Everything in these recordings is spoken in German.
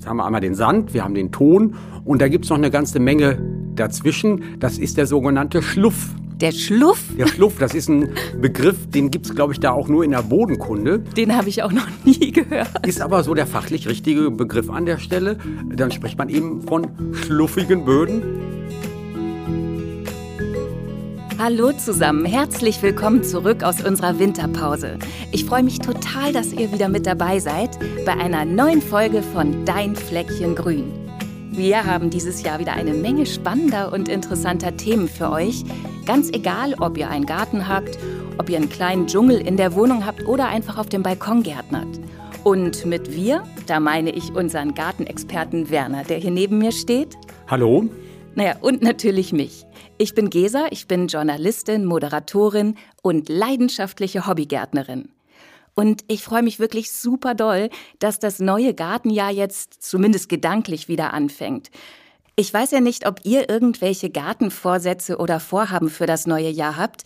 Jetzt haben wir einmal den Sand, wir haben den Ton und da gibt es noch eine ganze Menge dazwischen. Das ist der sogenannte Schluff. Der Schluff? Der Schluff, das ist ein Begriff, den gibt es, glaube ich, da auch nur in der Bodenkunde. Den habe ich auch noch nie gehört. Ist aber so der fachlich richtige Begriff an der Stelle. Dann spricht man eben von schluffigen Böden. Hallo zusammen, herzlich willkommen zurück aus unserer Winterpause. Ich freue mich total, dass ihr wieder mit dabei seid bei einer neuen Folge von Dein Fleckchen Grün. Wir haben dieses Jahr wieder eine Menge spannender und interessanter Themen für euch. Ganz egal, ob ihr einen Garten habt, ob ihr einen kleinen Dschungel in der Wohnung habt oder einfach auf dem Balkon gärtnert. Und mit wir, da meine ich unseren Gartenexperten Werner, der hier neben mir steht. Hallo. Naja, und natürlich mich. Ich bin Gesa, ich bin Journalistin, Moderatorin und leidenschaftliche Hobbygärtnerin. Und ich freue mich wirklich super doll, dass das neue Gartenjahr jetzt zumindest gedanklich wieder anfängt. Ich weiß ja nicht, ob ihr irgendwelche Gartenvorsätze oder Vorhaben für das neue Jahr habt,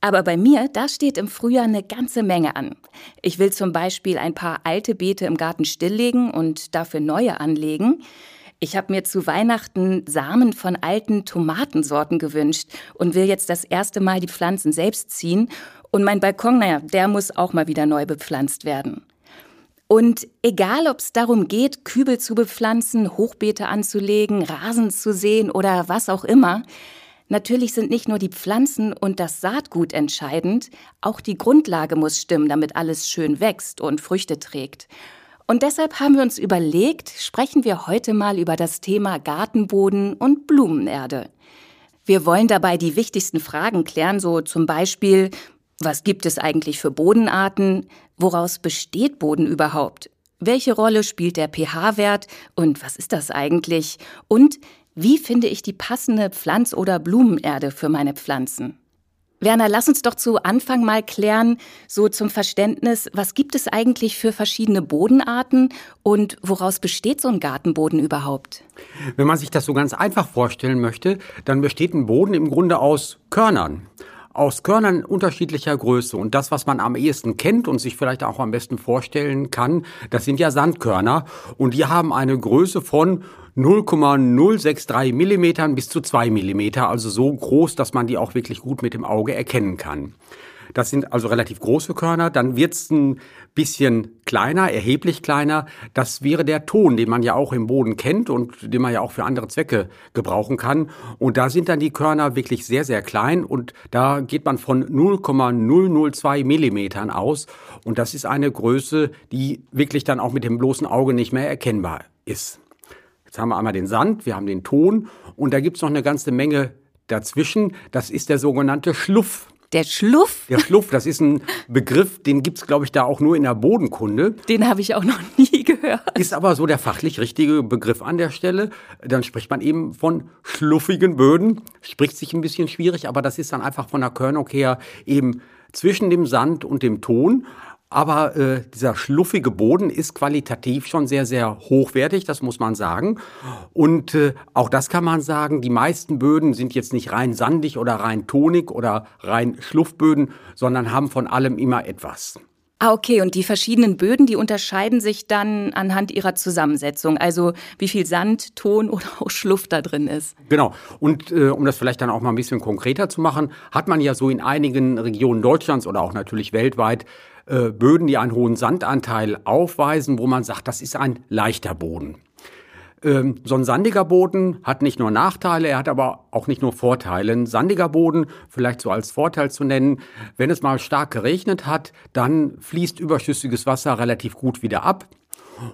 aber bei mir, da steht im Frühjahr eine ganze Menge an. Ich will zum Beispiel ein paar alte Beete im Garten stilllegen und dafür neue anlegen. Ich habe mir zu Weihnachten Samen von alten Tomatensorten gewünscht und will jetzt das erste Mal die Pflanzen selbst ziehen. Und mein Balkon, naja, der muss auch mal wieder neu bepflanzt werden. Und egal, ob es darum geht, Kübel zu bepflanzen, Hochbeete anzulegen, Rasen zu sehen oder was auch immer, natürlich sind nicht nur die Pflanzen und das Saatgut entscheidend, auch die Grundlage muss stimmen, damit alles schön wächst und Früchte trägt. Und deshalb haben wir uns überlegt, sprechen wir heute mal über das Thema Gartenboden und Blumenerde. Wir wollen dabei die wichtigsten Fragen klären, so zum Beispiel, was gibt es eigentlich für Bodenarten? Woraus besteht Boden überhaupt? Welche Rolle spielt der pH-Wert? Und was ist das eigentlich? Und wie finde ich die passende Pflanz- oder Blumenerde für meine Pflanzen? Werner, lass uns doch zu Anfang mal klären, so zum Verständnis, was gibt es eigentlich für verschiedene Bodenarten und woraus besteht so ein Gartenboden überhaupt? Wenn man sich das so ganz einfach vorstellen möchte, dann besteht ein Boden im Grunde aus Körnern aus Körnern unterschiedlicher Größe. Und das, was man am ehesten kennt und sich vielleicht auch am besten vorstellen kann, das sind ja Sandkörner. Und die haben eine Größe von 0,063 Millimetern bis zu 2 Millimeter, also so groß, dass man die auch wirklich gut mit dem Auge erkennen kann. Das sind also relativ große Körner. Dann wird's ein bisschen kleiner, erheblich kleiner. Das wäre der Ton, den man ja auch im Boden kennt und den man ja auch für andere Zwecke gebrauchen kann. Und da sind dann die Körner wirklich sehr, sehr klein und da geht man von 0,002 Millimetern aus. Und das ist eine Größe, die wirklich dann auch mit dem bloßen Auge nicht mehr erkennbar ist. Jetzt haben wir einmal den Sand, wir haben den Ton und da gibt's noch eine ganze Menge dazwischen. Das ist der sogenannte Schluff. Der Schluff? Der Schluff, das ist ein Begriff, den gibt's glaube ich, da auch nur in der Bodenkunde. Den habe ich auch noch nie gehört. Ist aber so der fachlich richtige Begriff an der Stelle. Dann spricht man eben von schluffigen Böden. Spricht sich ein bisschen schwierig, aber das ist dann einfach von der Körnung her eben zwischen dem Sand und dem Ton. Aber äh, dieser schluffige Boden ist qualitativ schon sehr, sehr hochwertig, das muss man sagen. Und äh, auch das kann man sagen, die meisten Böden sind jetzt nicht rein sandig oder rein tonig oder rein Schluffböden, sondern haben von allem immer etwas. Ah, okay. Und die verschiedenen Böden, die unterscheiden sich dann anhand ihrer Zusammensetzung. Also wie viel Sand, Ton oder auch Schluff da drin ist. Genau. Und äh, um das vielleicht dann auch mal ein bisschen konkreter zu machen, hat man ja so in einigen Regionen Deutschlands oder auch natürlich weltweit äh, Böden, die einen hohen Sandanteil aufweisen, wo man sagt, das ist ein leichter Boden. Ähm, so ein sandiger Boden hat nicht nur Nachteile, er hat aber auch nicht nur Vorteile. Ein sandiger Boden, vielleicht so als Vorteil zu nennen, wenn es mal stark geregnet hat, dann fließt überschüssiges Wasser relativ gut wieder ab.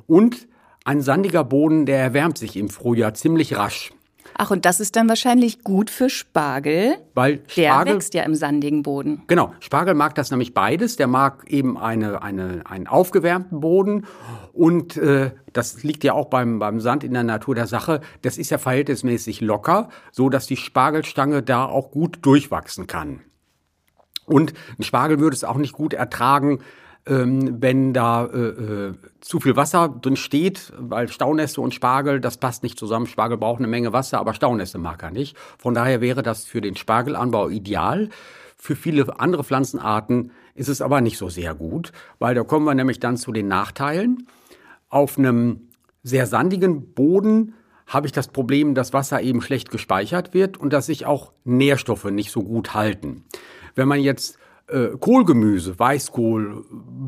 Und ein sandiger Boden, der erwärmt sich im Frühjahr ziemlich rasch. Ach, und das ist dann wahrscheinlich gut für Spargel. Weil Spargel, der wächst ja im sandigen Boden. Genau, Spargel mag das nämlich beides. Der mag eben eine, eine, einen aufgewärmten Boden und äh, das liegt ja auch beim, beim Sand in der Natur der Sache. Das ist ja verhältnismäßig locker, so dass die Spargelstange da auch gut durchwachsen kann. Und ein Spargel würde es auch nicht gut ertragen, ähm, wenn da äh, äh, zu viel Wasser drin steht, weil Staunässe und Spargel, das passt nicht zusammen. Spargel braucht eine Menge Wasser, aber Staunässe mag er nicht. Von daher wäre das für den Spargelanbau ideal. Für viele andere Pflanzenarten ist es aber nicht so sehr gut, weil da kommen wir nämlich dann zu den Nachteilen. Auf einem sehr sandigen Boden habe ich das Problem, dass Wasser eben schlecht gespeichert wird und dass sich auch Nährstoffe nicht so gut halten. Wenn man jetzt äh, Kohlgemüse, Weißkohl,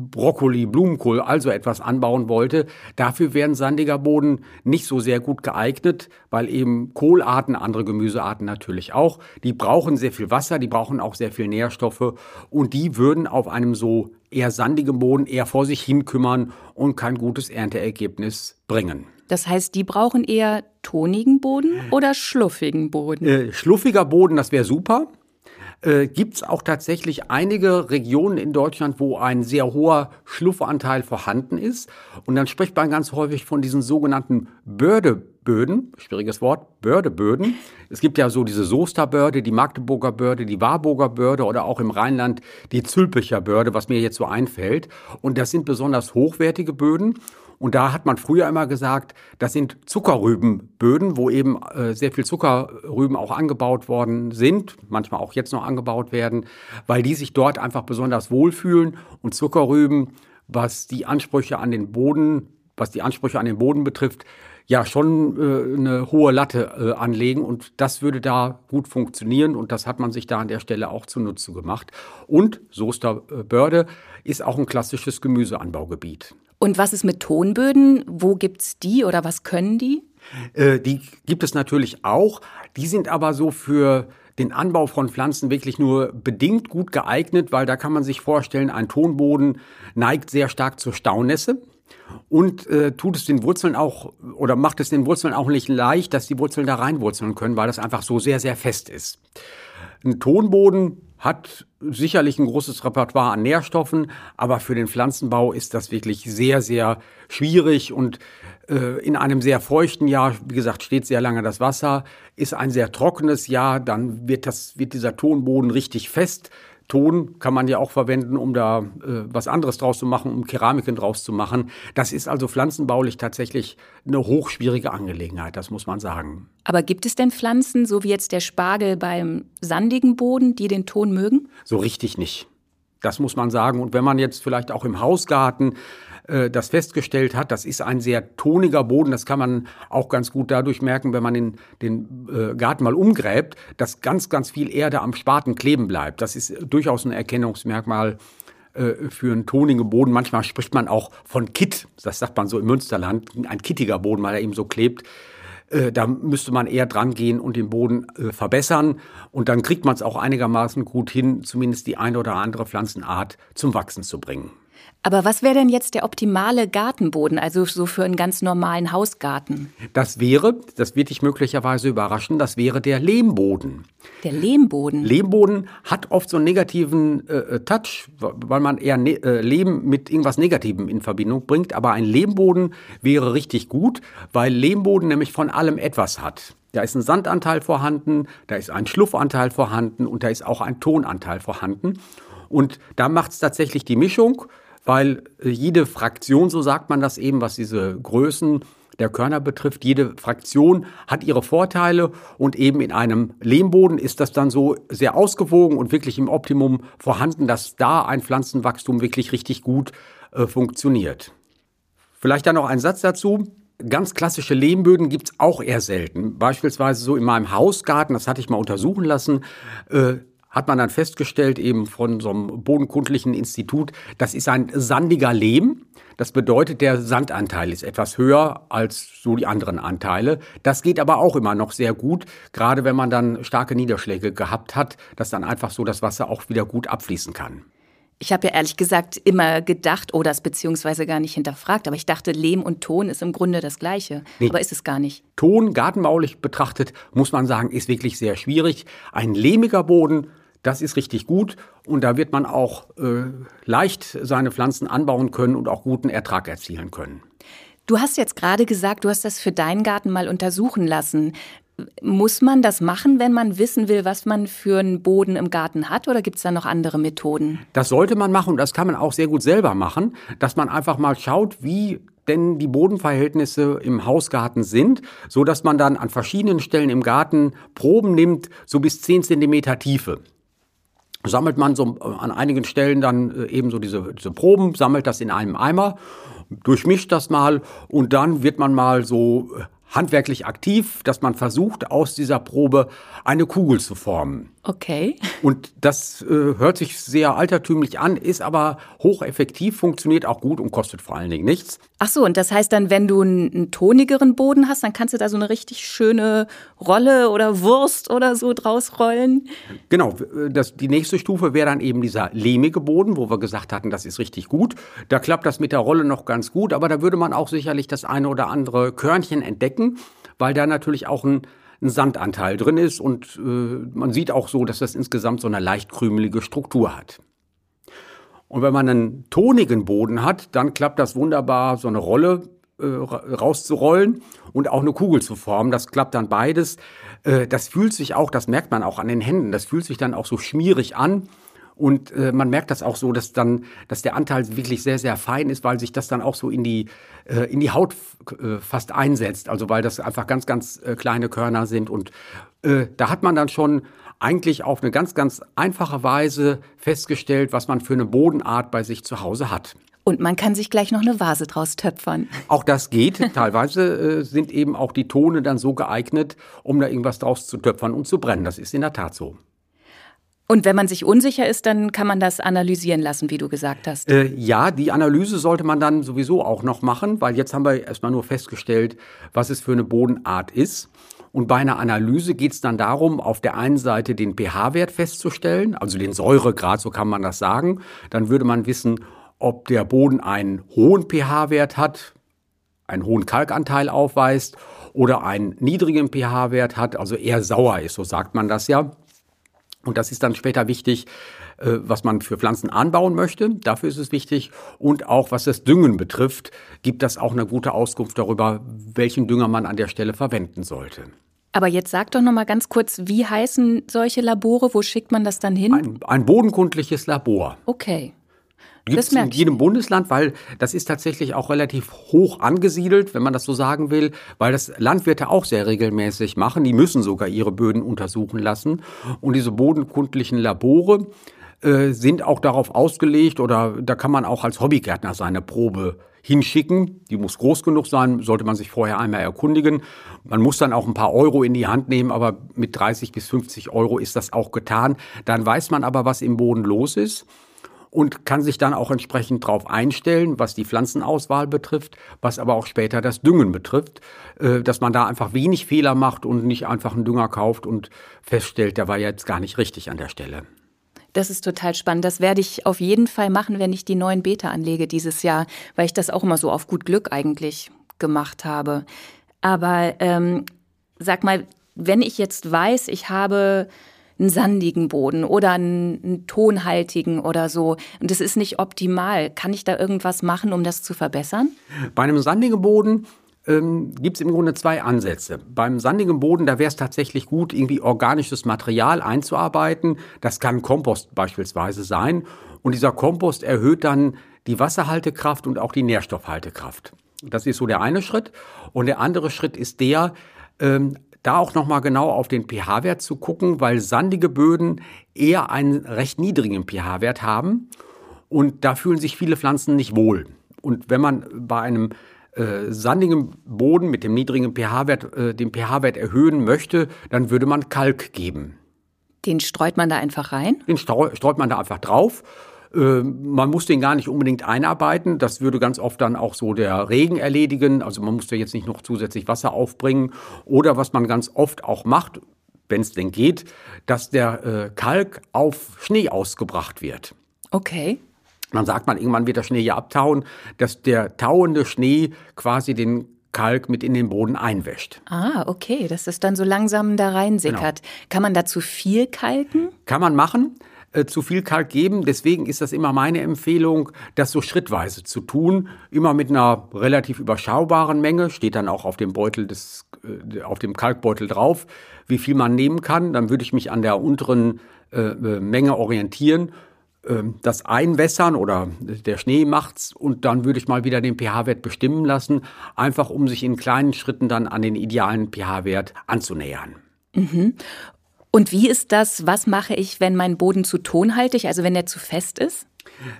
Brokkoli, Blumenkohl, also etwas anbauen wollte, dafür wären sandiger Boden nicht so sehr gut geeignet, weil eben Kohlarten, andere Gemüsearten natürlich auch, die brauchen sehr viel Wasser, die brauchen auch sehr viel Nährstoffe und die würden auf einem so eher sandigen Boden eher vor sich hin kümmern und kein gutes Ernteergebnis bringen. Das heißt, die brauchen eher tonigen Boden oder schluffigen Boden? Äh, schluffiger Boden, das wäre super äh, gibt es auch tatsächlich einige Regionen in Deutschland, wo ein sehr hoher Schluffanteil vorhanden ist. Und dann spricht man ganz häufig von diesen sogenannten Bördeböden, schwieriges Wort, Bördeböden. Es gibt ja so diese Soesterbörde, die Magdeburger Börde, die Warburger Börde oder auch im Rheinland die Zülpicher Börde, was mir jetzt so einfällt. Und das sind besonders hochwertige Böden. Und da hat man früher immer gesagt, das sind Zuckerrübenböden, wo eben äh, sehr viel Zuckerrüben auch angebaut worden sind, manchmal auch jetzt noch angebaut werden, weil die sich dort einfach besonders wohlfühlen. Und Zuckerrüben, was die Ansprüche an den Boden, was die Ansprüche an den Boden betrifft, ja schon äh, eine hohe Latte äh, anlegen und das würde da gut funktionieren und das hat man sich da an der Stelle auch zunutze gemacht. Und Soesterbörde ist auch ein klassisches Gemüseanbaugebiet. Und was ist mit Tonböden? Wo gibt's die oder was können die? Äh, die gibt es natürlich auch. Die sind aber so für den Anbau von Pflanzen wirklich nur bedingt gut geeignet, weil da kann man sich vorstellen, ein Tonboden neigt sehr stark zur Staunässe und äh, tut es den Wurzeln auch oder macht es den Wurzeln auch nicht leicht, dass die Wurzeln da reinwurzeln können, weil das einfach so sehr, sehr fest ist. Ein Tonboden hat sicherlich ein großes Repertoire an Nährstoffen, aber für den Pflanzenbau ist das wirklich sehr, sehr schwierig und äh, in einem sehr feuchten Jahr, wie gesagt, steht sehr lange das Wasser, ist ein sehr trockenes Jahr, dann wird das, wird dieser Tonboden richtig fest. Ton kann man ja auch verwenden, um da äh, was anderes draus zu machen, um Keramiken draus zu machen. Das ist also pflanzenbaulich tatsächlich eine hochschwierige Angelegenheit, das muss man sagen. Aber gibt es denn Pflanzen, so wie jetzt der Spargel beim sandigen Boden, die den Ton mögen? So richtig nicht. Das muss man sagen. Und wenn man jetzt vielleicht auch im Hausgarten äh, das festgestellt hat, das ist ein sehr toniger Boden. Das kann man auch ganz gut dadurch merken, wenn man den, den äh, Garten mal umgräbt, dass ganz, ganz viel Erde am Spaten kleben bleibt. Das ist durchaus ein Erkennungsmerkmal äh, für einen tonigen Boden. Manchmal spricht man auch von Kitt. Das sagt man so im Münsterland. Ein kittiger Boden, weil er eben so klebt. Äh, da müsste man eher dran gehen und den Boden verbessern. Und dann kriegt man es auch einigermaßen gut hin, zumindest die eine oder andere Pflanzenart zum Wachsen zu bringen. Aber was wäre denn jetzt der optimale Gartenboden, also so für einen ganz normalen Hausgarten? Das wäre, das wird dich möglicherweise überraschen, das wäre der Lehmboden. Der Lehmboden? Lehmboden hat oft so einen negativen äh, äh Touch, weil man eher ne äh, Lehm mit irgendwas Negativem in Verbindung bringt. Aber ein Lehmboden wäre richtig gut, weil Lehmboden nämlich von allem etwas hat. Da ist ein Sandanteil vorhanden, da ist ein Schluffanteil vorhanden und da ist auch ein Tonanteil vorhanden. Und da macht es tatsächlich die Mischung weil jede Fraktion, so sagt man das eben, was diese Größen der Körner betrifft, jede Fraktion hat ihre Vorteile und eben in einem Lehmboden ist das dann so sehr ausgewogen und wirklich im Optimum vorhanden, dass da ein Pflanzenwachstum wirklich richtig gut äh, funktioniert. Vielleicht dann noch ein Satz dazu. Ganz klassische Lehmböden gibt es auch eher selten. Beispielsweise so in meinem Hausgarten, das hatte ich mal untersuchen lassen, äh, hat man dann festgestellt, eben von so einem bodenkundlichen Institut, das ist ein sandiger Lehm. Das bedeutet, der Sandanteil ist etwas höher als so die anderen Anteile. Das geht aber auch immer noch sehr gut, gerade wenn man dann starke Niederschläge gehabt hat, dass dann einfach so das Wasser auch wieder gut abfließen kann. Ich habe ja ehrlich gesagt immer gedacht, oder oh, es beziehungsweise gar nicht hinterfragt, aber ich dachte, Lehm und Ton ist im Grunde das Gleiche. Nee. Aber ist es gar nicht. Ton, gartenbaulich betrachtet, muss man sagen, ist wirklich sehr schwierig. Ein lehmiger Boden das ist richtig gut und da wird man auch äh, leicht seine Pflanzen anbauen können und auch guten Ertrag erzielen können. Du hast jetzt gerade gesagt, du hast das für deinen Garten mal untersuchen lassen. Muss man das machen, wenn man wissen will, was man für einen Boden im Garten hat, oder gibt es da noch andere Methoden? Das sollte man machen und das kann man auch sehr gut selber machen, dass man einfach mal schaut, wie denn die Bodenverhältnisse im Hausgarten sind, so dass man dann an verschiedenen Stellen im Garten Proben nimmt, so bis 10 Zentimeter Tiefe sammelt man so äh, an einigen Stellen dann äh, eben so diese, diese Proben, sammelt das in einem Eimer durchmischt das mal und dann wird man mal so handwerklich aktiv, dass man versucht, aus dieser Probe eine Kugel zu formen. Okay. Und das äh, hört sich sehr altertümlich an, ist aber hocheffektiv, funktioniert auch gut und kostet vor allen Dingen nichts. Ach so, und das heißt dann, wenn du einen, tonigeren Boden hast, dann kannst du da so eine richtig schöne Rolle oder Wurst oder so draus rollen? Genau, äh, das, die nächste Stufe wäre dann eben dieser lehmige Boden, wo wir gesagt hatten, das ist richtig gut. Da klappt das mit der Rolle noch ganz gut, aber da würde man auch sicherlich das eine oder andere Körnchen entdecken, weil da natürlich auch ein ein Sandanteil drin ist und äh, man sieht auch so, dass das insgesamt so eine leicht krümelige Struktur hat. Und wenn man einen tonigen Boden hat, dann klappt das wunderbar, so eine Rolle äh, rauszurollen und auch eine Kugel zu formen. Das klappt dann beides. Äh, das fühlt sich auch, das merkt man auch an den Händen, das fühlt sich dann auch so schmierig an. Und äh, man merkt das auch so, dass dann, dass der Anteil wirklich sehr, sehr fein ist, weil sich das dann auch so in die, äh, in die Haut äh, fast einsetzt. Also weil das einfach ganz, ganz äh, kleine Körner sind. Und äh, da hat man dann schon eigentlich auf eine ganz, ganz einfache Weise festgestellt, was man für eine Bodenart bei sich zu Hause hat. Und man kann sich gleich noch eine Vase draus töpfern. Auch das geht. Teilweise äh, sind eben auch die Tone dann so geeignet, um da irgendwas draus zu töpfern und zu brennen. Das ist in der Tat so. Und wenn man sich unsicher ist, dann kann man das analysieren lassen, wie du gesagt hast. Äh, ja, die Analyse sollte man dann sowieso auch noch machen, weil jetzt haben wir erstmal nur festgestellt, was es für eine Bodenart ist. Und bei einer Analyse geht es dann darum, auf der einen Seite den pH-Wert festzustellen, also den Säuregrad, so kann man das sagen. Dann würde man wissen, ob der Boden einen hohen pH-Wert hat, einen hohen Kalkanteil aufweist oder einen niedrigen pH-Wert hat, also eher sauer ist, so sagt man das ja. Und das ist dann später wichtig, äh, was man für Pflanzen anbauen möchte. Dafür ist es wichtig. Und auch was das Düngen betrifft, gibt das auch eine gute Auskunft darüber, welchen Dünger man an der Stelle verwenden sollte. Aber jetzt sag doch noch mal ganz kurz, wie heißen solche Labore? Wo schickt man das dann hin? Ein, ein bodenkundliches Labor. Okay. Gibt es in jedem Bundesland, weil das ist tatsächlich auch relativ hoch angesiedelt, wenn man das so sagen will, weil das Landwirte auch sehr regelmäßig machen. Die müssen sogar ihre Böden untersuchen lassen. Und diese bodenkundlichen Labore äh, sind auch darauf ausgelegt oder da kann man auch als Hobbygärtner seine Probe hinschicken. Die muss groß genug sein, sollte man sich vorher einmal erkundigen. Man muss dann auch ein paar Euro in die Hand nehmen, aber mit 30 bis 50 Euro ist das auch getan. Dann weiß man aber, was im Boden los ist und kann sich dann auch entsprechend darauf einstellen, was die Pflanzenauswahl betrifft, was aber auch später das Düngen betrifft, äh, dass man da einfach wenig Fehler macht und nicht einfach einen Dünger kauft und feststellt, der war jetzt gar nicht richtig an der Stelle. Das ist total spannend. Das werde ich auf jeden Fall machen, wenn ich die neuen Beete anlege dieses Jahr, weil ich das auch immer so auf gut Glück eigentlich gemacht habe. Aber ähm, sag mal, wenn ich jetzt weiß, ich habe einen sandigen Boden oder einen, einen tonhaltigen oder so. Und das ist nicht optimal. Kann ich da irgendwas machen, um das zu verbessern? Bei einem sandigen Boden ähm, gibt es im Grunde zwei Ansätze. Beim sandigen Boden, da wäre es tatsächlich gut, irgendwie organisches Material einzuarbeiten. Das kann Kompost beispielsweise sein. Und dieser Kompost erhöht dann die Wasserhaltekraft und auch die Nährstoffhaltekraft. Das ist so der eine Schritt. Und der andere Schritt ist der, ähm, da auch nochmal genau auf den pH-Wert zu gucken, weil sandige Böden eher einen recht niedrigen pH-Wert haben und da fühlen sich viele Pflanzen nicht wohl. Und wenn man bei einem äh, sandigen Boden mit dem niedrigen pH-Wert äh, den pH-Wert erhöhen möchte, dann würde man Kalk geben. Den streut man da einfach rein? Den streut man da einfach drauf man muss den gar nicht unbedingt einarbeiten. Das würde ganz oft dann auch so der Regen erledigen. Also man muss da jetzt nicht noch zusätzlich Wasser aufbringen. Oder was man ganz oft auch macht, wenn es denn geht, dass der äh, Kalk auf Schnee ausgebracht wird. Okay. Dann sagt man, irgendwann wird der Schnee ja abtauen, dass der tauende Schnee quasi den Kalk mit in den Boden einwäscht. Ah, okay, dass es dann so langsam da reinsickert. Genau. Kann man dazu viel kalken? Kann man machen. Äh, zu viel Kalk geben. Deswegen ist das immer meine Empfehlung, das so schrittweise zu tun. Immer mit einer relativ überschaubaren Menge. Steht dann auch auf dem Beutel des, äh, auf dem Kalkbeutel drauf, wie viel man nehmen kann. Dann würde ich mich an der unteren äh, äh Menge orientieren ähm, das einwässern oder der Schnee macht's und dann würde ich mal wieder den pH-Wert bestimmen lassen, einfach um sich in kleinen Schritten dann an den idealen pH-Wert anzunähern. Mhm. Und wie ist das, was mache ich, wenn mein Boden zu tonhaltig, also wenn er zu fest ist?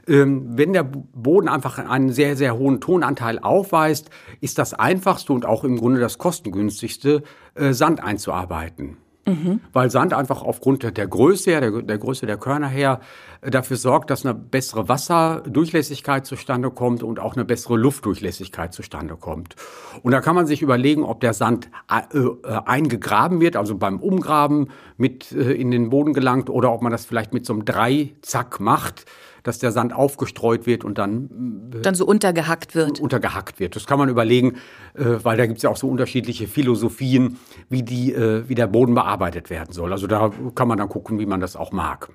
Ähm, wenn der Boden einfach einen sehr, sehr hohen Tonanteil aufweist, ist das einfachste und auch im Grunde das kostengünstigste, äh, Sand einzuarbeiten. Mhm. Weil Sand einfach aufgrund der Größe her, der, der Größe der Körner her, äh, dafür sorgt, dass eine bessere Wasserdurchlässigkeit zustande kommt und auch eine bessere Luftdurchlässigkeit zustande kommt. Und da kann man sich überlegen, ob der Sand äh, äh eingegraben wird, also beim Umgraben mit in den Boden gelangt, oder ob man das vielleicht mit so einem Dreizack macht dass der Sand aufgestreut wird und dann äh, dann so untergehackt wird. Untergehackt wird. Das kann man überlegen, äh, weil da gibt es ja auch so unterschiedliche Philosophien, wie die, äh, wie der Boden bearbeitet werden soll. Also da kann man dann gucken, wie man das auch mag.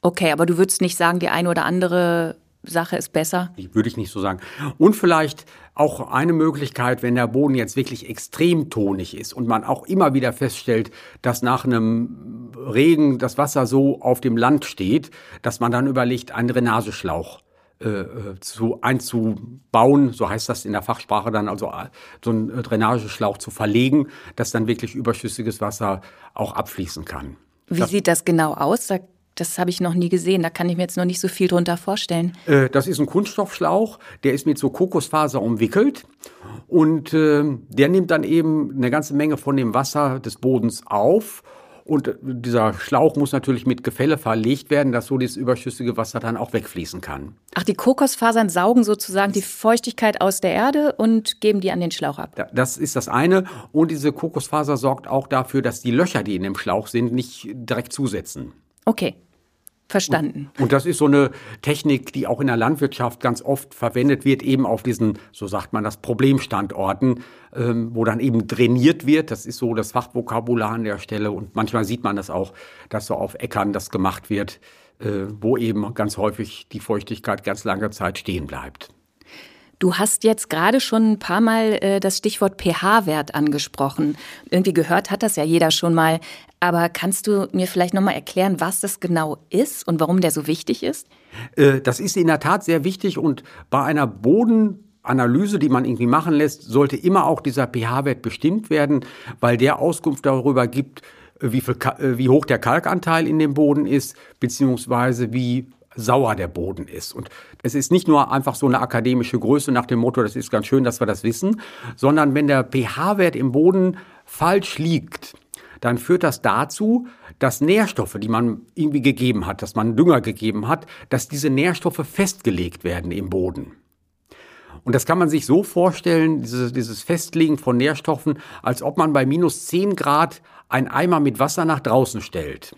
Okay, aber du würdest nicht sagen, die eine oder andere Sache ist besser? Würde ich nicht so sagen. Und vielleicht auch eine Möglichkeit, wenn der Boden jetzt wirklich extrem tonig ist und man auch immer wieder feststellt, dass nach einem Regen das Wasser so auf dem Land steht, dass man dann überlegt, einen Drainageschlauch äh, äh zu, einzubauen, so heißt das in der Fachsprache dann, also äh, so einen Drainageschlauch zu verlegen, dass dann wirklich überschüssiges Wasser auch abfließen kann. Wie das, sieht das genau aus? Da das habe ich noch nie gesehen. Da kann ich mir jetzt noch nicht so viel drunter vorstellen. Äh, das ist ein Kunststoffschlauch, der ist mit so Kokosfaser umwickelt. Und äh, der nimmt dann eben eine ganze Menge von dem Wasser des Bodens auf. Und äh, dieser Schlauch muss natürlich mit Gefälle verlegt werden, dass so das überschüssige Wasser dann auch wegfließen kann. Ach, die Kokosfasern saugen sozusagen die Feuchtigkeit aus der Erde und geben die an den Schlauch ab. Das ist das eine. Und diese Kokosfaser sorgt auch dafür, dass die Löcher, die in dem Schlauch sind, nicht direkt zusetzen. Okay. Verstanden. Und, und, das ist so eine Technik, die auch in der Landwirtschaft ganz oft verwendet wird, eben auf diesen, so sagt man das, Problemstandorten, ähm, wo dann eben trainiert wird. Das ist so das Fachvokabular an der Stelle. Und manchmal sieht man das auch, dass so auf Äckern das gemacht wird, äh, wo eben ganz häufig die Feuchtigkeit ganz lange Zeit stehen bleibt. Du hast jetzt gerade schon ein paar Mal äh, das Stichwort pH-Wert angesprochen. Irgendwie gehört hat das ja jeder schon mal. Aber kannst du mir vielleicht noch mal erklären, was das genau ist und warum der so wichtig ist? Äh, das ist in der Tat sehr wichtig und bei einer Bodenanalyse, die man irgendwie machen lässt, sollte immer auch dieser pH-Wert bestimmt werden, weil der Auskunft darüber gibt, wie, viel, äh, wie hoch der Kalkanteil in dem Boden ist, beziehungsweise wie sauer der Boden ist. Und es ist nicht nur einfach so eine akademische Größe nach dem Motto, das ist ganz schön, dass wir das wissen, sondern wenn der pH-Wert im Boden falsch liegt, dann führt das dazu, dass Nährstoffe, die man irgendwie gegeben hat, dass man Dünger gegeben hat, dass diese Nährstoffe festgelegt werden im Boden. Und das kann man sich so vorstellen, dieses, dieses Festlegen von Nährstoffen, als ob man bei minus 10 Grad ein Eimer mit Wasser nach draußen stellt.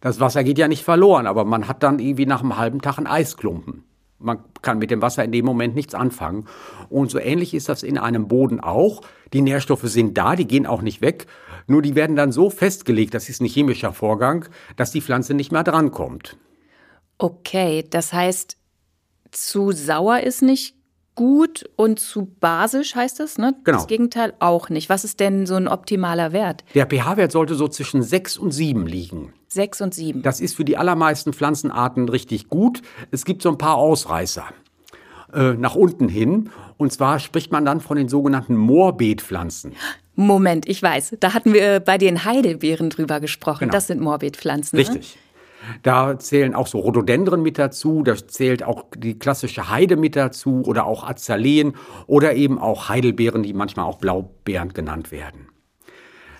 Das Wasser geht ja nicht verloren, aber man hat dann irgendwie nach einem halben Tag einen Eisklumpen. Man kann mit dem Wasser in dem Moment nichts anfangen. Und so ähnlich ist das in einem Boden auch. Die Nährstoffe sind da, die gehen auch nicht weg. Nur die werden dann so festgelegt, das ist ein chemischer Vorgang, dass die Pflanze nicht mehr drankommt. Okay, das heißt, zu sauer ist nicht gut und zu basisch heißt das, ne? Genau. Das Gegenteil auch nicht. Was ist denn so ein optimaler Wert? Der pH-Wert sollte so zwischen 6 und 7 liegen. 6 und 7. Das ist für die allermeisten Pflanzenarten richtig gut. Es gibt so ein paar Ausreißer äh, nach unten hin. Und zwar spricht man dann von den sogenannten Moorbeetpflanzen. Moment, ich weiß. Da hatten wir bei den Heidelbeeren drüber gesprochen. Genau. Das sind Moorbeetpflanzen. Richtig. Ne? Da zählen auch so Rhododendren mit dazu, da zählt auch die klassische Heide mit dazu oder auch Azaleen oder eben auch Heidelbeeren, die manchmal auch Blaubeeren genannt werden.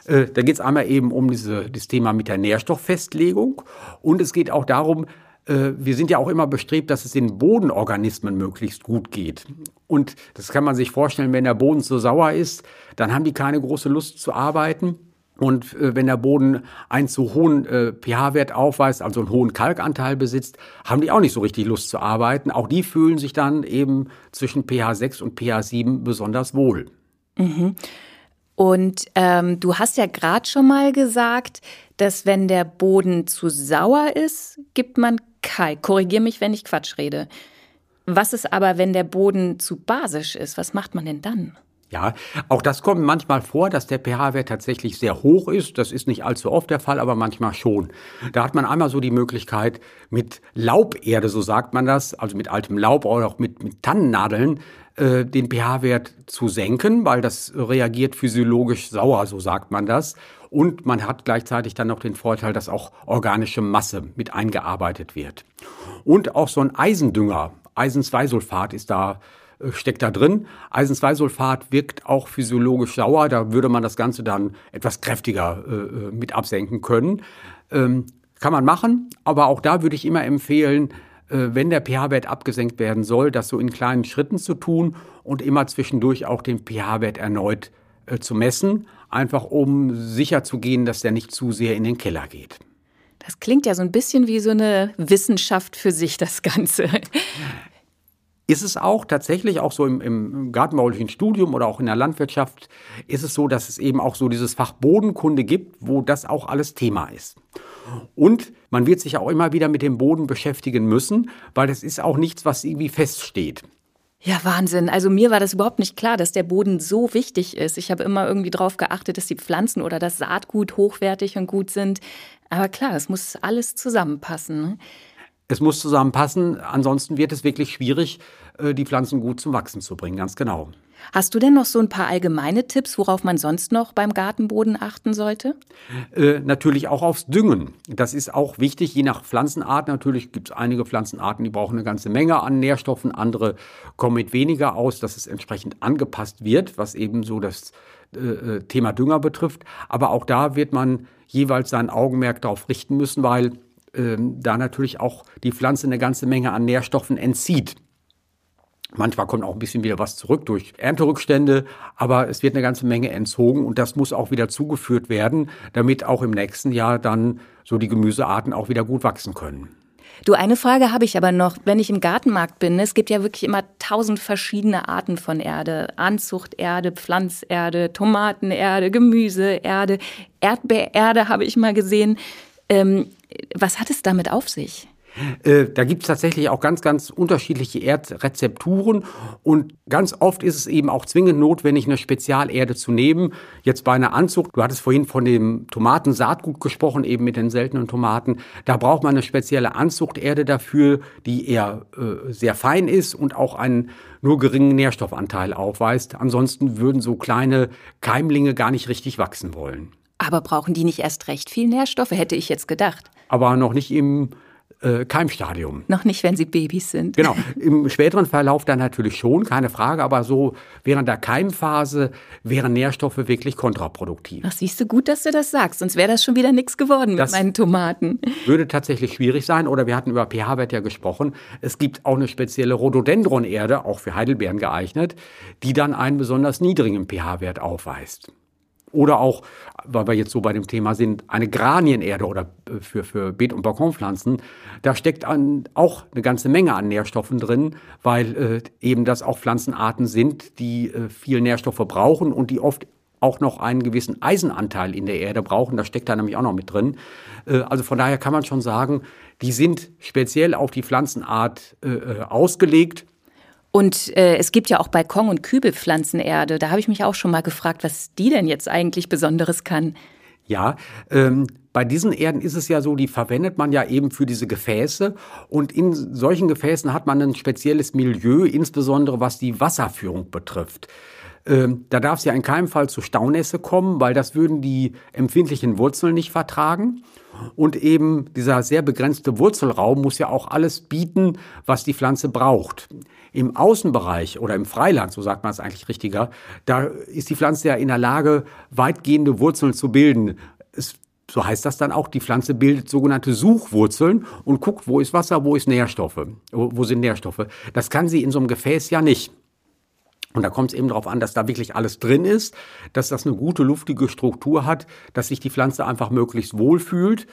Äh, da geht es einmal eben um diese, das Thema mit der Nährstofffestlegung und es geht auch darum, äh, wir sind ja auch immer bestrebt, dass es den Bodenorganismen möglichst gut geht. Und das kann man sich vorstellen, wenn der Boden zu sauer ist, dann haben die keine große Lust zu arbeiten. Und äh, wenn der Boden einen zu hohen pH-Wert aufweist, also einen hohen Kalkanteil besitzt, haben die auch nicht so richtig Lust zu arbeiten. Auch die fühlen sich dann eben zwischen pH 6 und pH 7 besonders wohl. Mhm. Und ähm, du hast ja gerade schon mal gesagt, dass wenn der Boden zu sauer ist, gibt man Kalk. Korrigier mich, wenn ich Quatsch rede. Was ist aber, wenn der Boden zu basisch ist? Was macht man denn dann? Ja, auch das kommt manchmal vor, dass der pH-Wert tatsächlich sehr hoch ist. Das ist nicht allzu oft der Fall, aber manchmal schon. Da hat man einmal so die Möglichkeit, mit Lauberde, so sagt man das, also mit altem Laub oder auch mit, mit Tannennadeln, äh, den pH-Wert zu senken, weil das reagiert physiologisch sauer, so sagt man das. Und man hat gleichzeitig dann noch den Vorteil, dass auch organische Masse mit eingearbeitet wird. Und auch so ein Eisendünger, Eisen-2-Sulfat ist da äh, steckt da drin. Eisen-2-Sulfat wirkt auch physiologisch sauer. Da würde man das Ganze dann etwas kräftiger äh, äh, mit absenken können. Ähm, kann man machen, aber auch da würde ich immer empfehlen, wenn der pH-Wert abgesenkt werden soll, das so in kleinen Schritten zu tun und immer zwischendurch auch den pH-Wert erneut äh, zu messen, einfach um sicher zu gehen, dass der nicht zu sehr in den Keller geht. Das klingt ja so ein bisschen wie so eine Wissenschaft für sich, das Ganze. Ist es auch tatsächlich auch so im, im gartenbaulichen Studium oder auch in der Landwirtschaft, ist es so, dass es eben auch so dieses Fach Bodenkunde gibt, wo das auch alles Thema ist. Und man wird sich auch immer wieder mit dem Boden beschäftigen müssen, weil das ist auch nichts, was irgendwie feststeht. Ja, Wahnsinn. Also mir war das überhaupt nicht klar, dass der Boden so wichtig ist. Ich habe immer irgendwie darauf geachtet, dass die Pflanzen oder das Saatgut hochwertig und gut sind. Aber klar, es muss alles zusammenpassen. Es muss zusammenpassen, ansonsten wird es wirklich schwierig, äh, die Pflanzen gut zum Wachsen zu bringen, ganz genau. Hast du denn noch so ein paar allgemeine Tipps, worauf man sonst noch beim Gartenboden achten sollte? Äh, natürlich auch aufs Düngen. Das ist auch wichtig, je nach Pflanzenart. Natürlich gibt es einige Pflanzenarten, die brauchen eine ganze Menge an Nährstoffen, andere kommen mit weniger aus, dass es entsprechend angepasst wird, was eben so das äh, äh Thema Dünger betrifft. Aber auch da wird man jeweils sein Augenmerk darauf richten müssen, weil ähm, da natürlich auch die Pflanze eine ganze Menge an Nährstoffen entzieht. Manchmal kommt auch ein bisschen wieder was zurück durch Ernterückstände, aber es wird eine ganze Menge entzogen und das muss auch wieder zugeführt werden, damit auch im nächsten Jahr dann so die Gemüsearten auch wieder gut wachsen können. Du, eine Frage habe ich aber noch. Wenn ich im Gartenmarkt bin, es gibt ja wirklich immer tausend verschiedene Arten von Erde. Anzuchterde, Pflanzerde, Tomatenerde, Gemüseerde, Erdbeererde habe ich mal gesehen. Ähm, was hat es damit auf sich? Äh, da gibt es tatsächlich auch ganz, ganz unterschiedliche Erdrezepturen und ganz oft ist es eben auch zwingend notwendig, eine Spezialerde zu nehmen. Jetzt bei einer Anzucht, du hattest vorhin von dem Tomatensaatgut gesprochen, eben mit den seltenen Tomaten. Da braucht man eine spezielle Anzuchterde dafür, die eher äh, sehr fein ist und auch einen nur geringen Nährstoffanteil aufweist. Ansonsten würden so kleine Keimlinge gar nicht richtig wachsen wollen. Aber brauchen die nicht erst recht viel Nährstoffe, hätte ich jetzt gedacht. Aber noch nicht im äh, Keimstadium. Noch nicht, wenn sie Babys sind. Genau. Im späteren Verlauf dann natürlich schon, keine Frage, aber so während der Keimphase wären Nährstoffe wirklich kontraproduktiv. Ach, siehst du gut, dass du das sagst, sonst wäre das schon wieder nichts geworden das mit meinen Tomaten. Würde tatsächlich schwierig sein, oder wir hatten über pH-Wert ja gesprochen. Es gibt auch eine spezielle Rhododendron-Erde, auch für Heidelbeeren geeignet, die dann einen besonders niedrigen pH-Wert aufweist. Oder auch, weil wir jetzt so bei dem Thema sind, eine Granienerde oder äh, für, für Beet- und Balkonpflanzen. Da steckt an, auch eine ganze Menge an Nährstoffen drin, weil äh, eben das auch Pflanzenarten sind, die äh, viel Nährstoffe brauchen und die oft auch noch einen gewissen Eisenanteil in der Erde brauchen. Das steckt da nämlich auch noch mit drin. Äh, also von daher kann man schon sagen, die sind speziell auf die Pflanzenart äh, äh ausgelegt und äh, es gibt ja auch Balkon- und Kübelpflanzenerde. Da habe ich mich auch schon mal gefragt, was die denn jetzt eigentlich Besonderes kann. Ja, ähm, bei diesen Erden ist es ja so, die verwendet man ja eben für diese Gefäße. Und in solchen Gefäßen hat man ein spezielles Milieu, insbesondere was die Wasserführung betrifft. Ähm, da darf es ja in keinem Fall zu Staunässe kommen, weil das würden die empfindlichen Wurzeln nicht vertragen. Und eben dieser sehr begrenzte Wurzelraum muss ja auch alles bieten, was die Pflanze braucht. Im Außenbereich oder im Freiland, so sagt man es eigentlich richtiger, da ist die Pflanze ja in der Lage, weitgehende Wurzeln zu bilden. Es, so heißt das dann auch, die Pflanze bildet sogenannte Suchwurzeln und guckt, wo ist Wasser, wo ist Nährstoffe, wo sind Nährstoffe. Das kann sie in so einem Gefäß ja nicht. Und da kommt es eben darauf an, dass da wirklich alles drin ist, dass das eine gute luftige Struktur hat, dass sich die Pflanze einfach möglichst wohl fühlt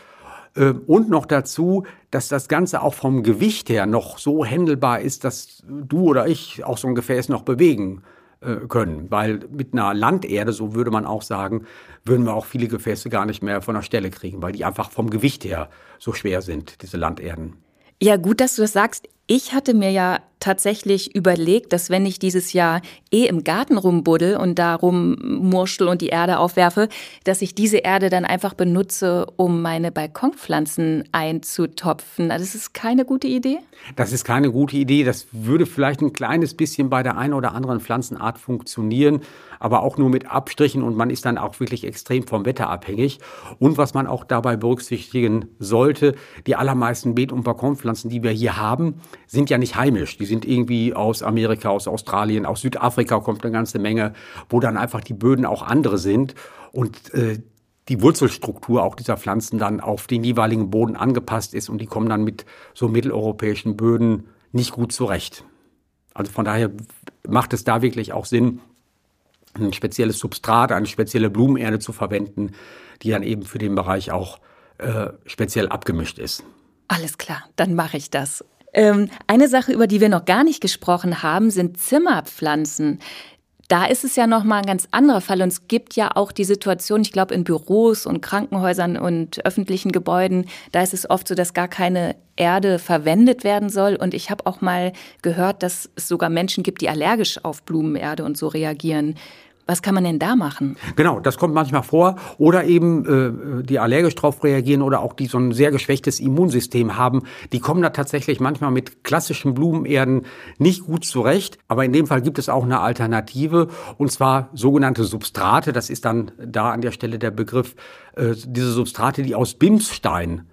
ähm, und noch dazu, dass das Ganze auch vom Gewicht her noch so händelbar ist, dass du oder ich auch so ein Gefäß noch bewegen äh, können. Weil mit einer Landerde, so würde man auch sagen, würden wir auch viele Gefäße gar nicht mehr von der Stelle kriegen, weil die einfach vom Gewicht her so schwer sind, diese Landerden. Ja, gut, dass du das sagst. Ich hatte mir ja tatsächlich überlegt, dass wenn ich dieses Jahr eh im Garten rumbuddel und da rummurschtel und die Erde aufwerfe, dass ich diese Erde dann einfach benutze, um meine Balkonpflanzen einzutopfen. Das ist keine gute Idee? Das ist keine gute Idee. Das würde vielleicht ein kleines bisschen bei der einen oder anderen Pflanzenart funktionieren, aber auch nur mit Abstrichen und man ist dann auch wirklich extrem vom Wetter abhängig. Und was man auch dabei berücksichtigen sollte, die allermeisten Beet- und Balkonpflanzen, die wir hier haben, sind ja nicht heimisch. Die sind irgendwie aus Amerika, aus Australien, aus Südafrika kommt eine ganze Menge, wo dann einfach die Böden auch andere sind und äh, die Wurzelstruktur auch dieser Pflanzen dann auf den jeweiligen Boden angepasst ist und die kommen dann mit so mitteleuropäischen Böden nicht gut zurecht. Also von daher macht es da wirklich auch Sinn, ein spezielles Substrat, eine spezielle Blumenerde zu verwenden, die dann eben für den Bereich auch äh, speziell abgemischt ist. Alles klar, dann mache ich das. Ähm, eine Sache, über die wir noch gar nicht gesprochen haben, sind Zimmerpflanzen. Da ist es ja noch mal ein ganz anderer Fall und es gibt ja auch die Situation, ich glaube in Büros und Krankenhäusern und öffentlichen Gebäuden, da ist es oft so, dass gar keine Erde verwendet werden soll und ich habe auch mal gehört, dass es sogar Menschen gibt, die allergisch auf Blumenerde und so reagieren. Was kann man denn da machen? Genau, das kommt manchmal vor. Oder eben äh, die allergisch drauf reagieren oder auch die so ein sehr geschwächtes Immunsystem haben. Die kommen da tatsächlich manchmal mit klassischen Blumenerden nicht gut zurecht. Aber in dem Fall gibt es auch eine Alternative. Und zwar sogenannte Substrate. Das ist dann da an der Stelle der Begriff, äh, diese Substrate, die aus Bimsstein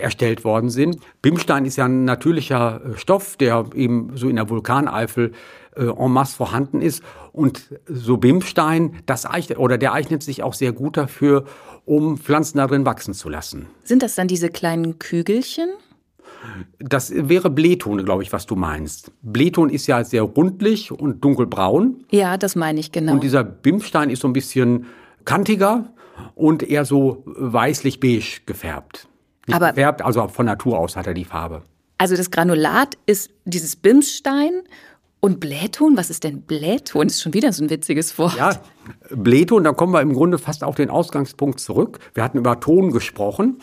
erstellt worden sind. Bimstein ist ja ein natürlicher äh, Stoff, der eben so in der Vulkaneifel äh, en masse vorhanden ist. Und so Bimstein, das eignet, oder der eignet sich auch sehr gut dafür, um Pflanzen darin wachsen zu lassen. Sind das dann diese kleinen Kügelchen? Das wäre Blähton, glaube ich, was du meinst. Blähton ist ja sehr rundlich und dunkelbraun. Ja, das meine ich genau. Und dieser Bimstein ist so ein bisschen kantiger und eher so weißlich-beige gefärbt. Nicht Aber gefärbt, also von Natur aus hat er die Farbe. Also das Granulat ist dieses Bimsstein und Blähton, was ist denn Blähton? Ist schon wieder so ein witziges Wort. Ja, Blähton, da kommen wir im Grunde fast auf den Ausgangspunkt zurück. Wir hatten über Ton gesprochen.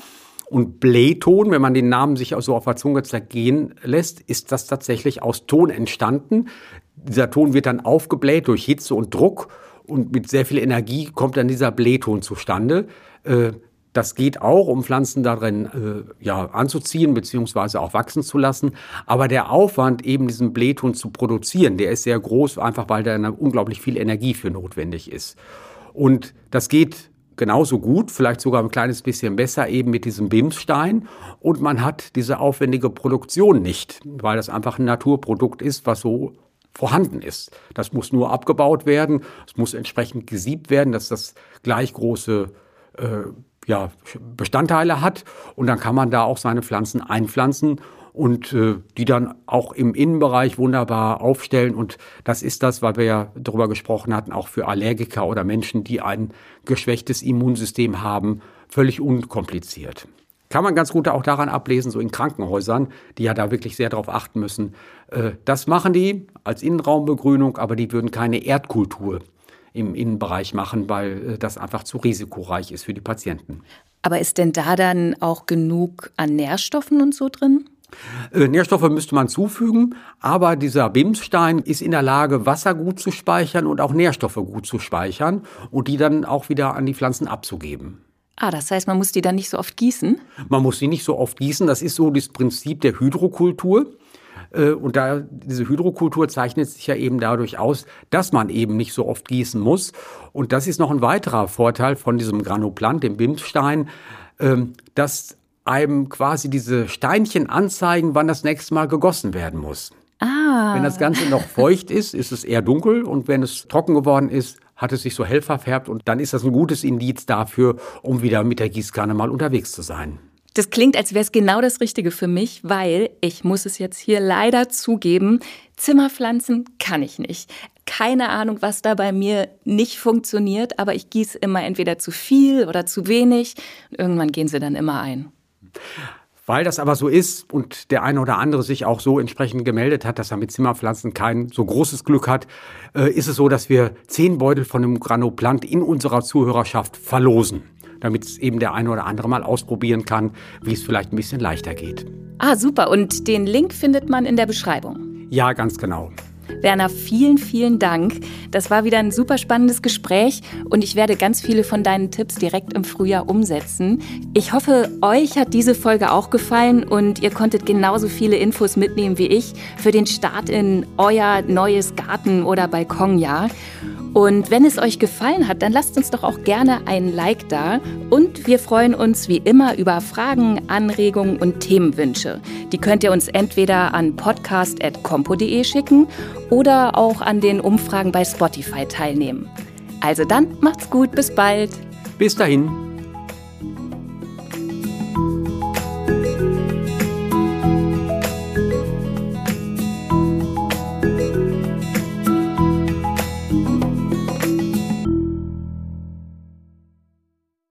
Und Blähton, wenn man den Namen sich so auf der Zunge zergehen lässt, ist das tatsächlich aus Ton entstanden. Dieser Ton wird dann aufgebläht durch Hitze und Druck und mit sehr viel Energie kommt dann dieser Blähton zustande. Äh, das geht auch, um Pflanzen darin äh, ja, anzuziehen beziehungsweise auch wachsen zu lassen. Aber der Aufwand, eben diesen Blähton zu produzieren, der ist sehr groß, einfach weil da unglaublich viel Energie für notwendig ist. Und das geht genauso gut, vielleicht sogar ein kleines bisschen besser eben mit diesem Bimsstein. Und man hat diese aufwendige Produktion nicht, weil das einfach ein Naturprodukt ist, was so vorhanden ist. Das muss nur abgebaut werden, es muss entsprechend gesiebt werden, dass das gleich große äh, ja, Bestandteile hat und dann kann man da auch seine Pflanzen einpflanzen und äh, die dann auch im Innenbereich wunderbar aufstellen. Und das ist das, weil wir ja darüber gesprochen hatten, auch für Allergiker oder Menschen, die ein geschwächtes Immunsystem haben, völlig unkompliziert. Kann man ganz gut auch daran ablesen, so in Krankenhäusern, die ja da wirklich sehr darauf achten müssen. Äh, das machen die als Innenraumbegrünung, aber die würden keine Erdkultur im Innenbereich machen, weil äh, das einfach zu risikoreich ist für die Patienten. Aber ist denn da dann auch genug an Nährstoffen und so drin? Äh, Nährstoffe müsste man zufügen, aber dieser Bimsstein ist in der Lage, Wasser gut zu speichern und auch Nährstoffe gut zu speichern und die dann auch wieder an die Pflanzen abzugeben. Ah, das heißt, man muss die dann nicht so oft gießen? Man muss sie nicht so oft gießen. Das ist so das Prinzip der Hydrokultur. Äh, und da diese Hydrokultur zeichnet sich ja eben dadurch aus, dass man eben nicht so oft gießen muss. Und das ist noch ein weiterer Vorteil von diesem Granoplant, dem Bimsstein, ähm, dass einem quasi diese Steinchen anzeigen, wann das nächste Mal gegossen werden muss. Ah. Wenn das Ganze noch feucht ist, ist es eher dunkel und wenn es trocken geworden ist, hat es sich so hell verfärbt und dann ist das ein gutes Indiz dafür, um wieder mit der Gießkanne mal unterwegs zu sein. Das klingt, als wäre es genau das Richtige für mich, weil ich muss es jetzt hier leider zugeben, Zimmerpflanzen kann ich nicht. Keine Ahnung, was da bei mir nicht funktioniert, aber ich gieße immer entweder zu viel oder zu wenig. Irgendwann gehen sie dann immer ein. Weil das aber so ist und der eine oder andere sich auch so entsprechend gemeldet hat, dass er mit Zimmerpflanzen kein so großes Glück hat, äh, ist es so, dass wir zehn Beutel von einem Granoplant in unserer Zuhörerschaft verlosen damit es eben der eine oder andere mal ausprobieren kann, wie es vielleicht ein bisschen leichter geht. Ah, super. Und den Link findet man in der Beschreibung. Ja, ganz genau. Werner, vielen, vielen Dank. Das war wieder ein super spannendes Gespräch und ich werde ganz viele von deinen Tipps direkt im Frühjahr umsetzen. Ich hoffe, euch hat diese Folge auch gefallen und ihr konntet genauso viele Infos mitnehmen wie ich für den Start in euer neues Garten- oder Balkonjahr. Und wenn es euch gefallen hat, dann lasst uns doch auch gerne ein Like da. Und wir freuen uns wie immer über Fragen, Anregungen und Themenwünsche. Die könnt ihr uns entweder an podcast.compo.de schicken oder auch an den Umfragen bei Spotify teilnehmen. Also dann macht's gut, bis bald. Bis dahin.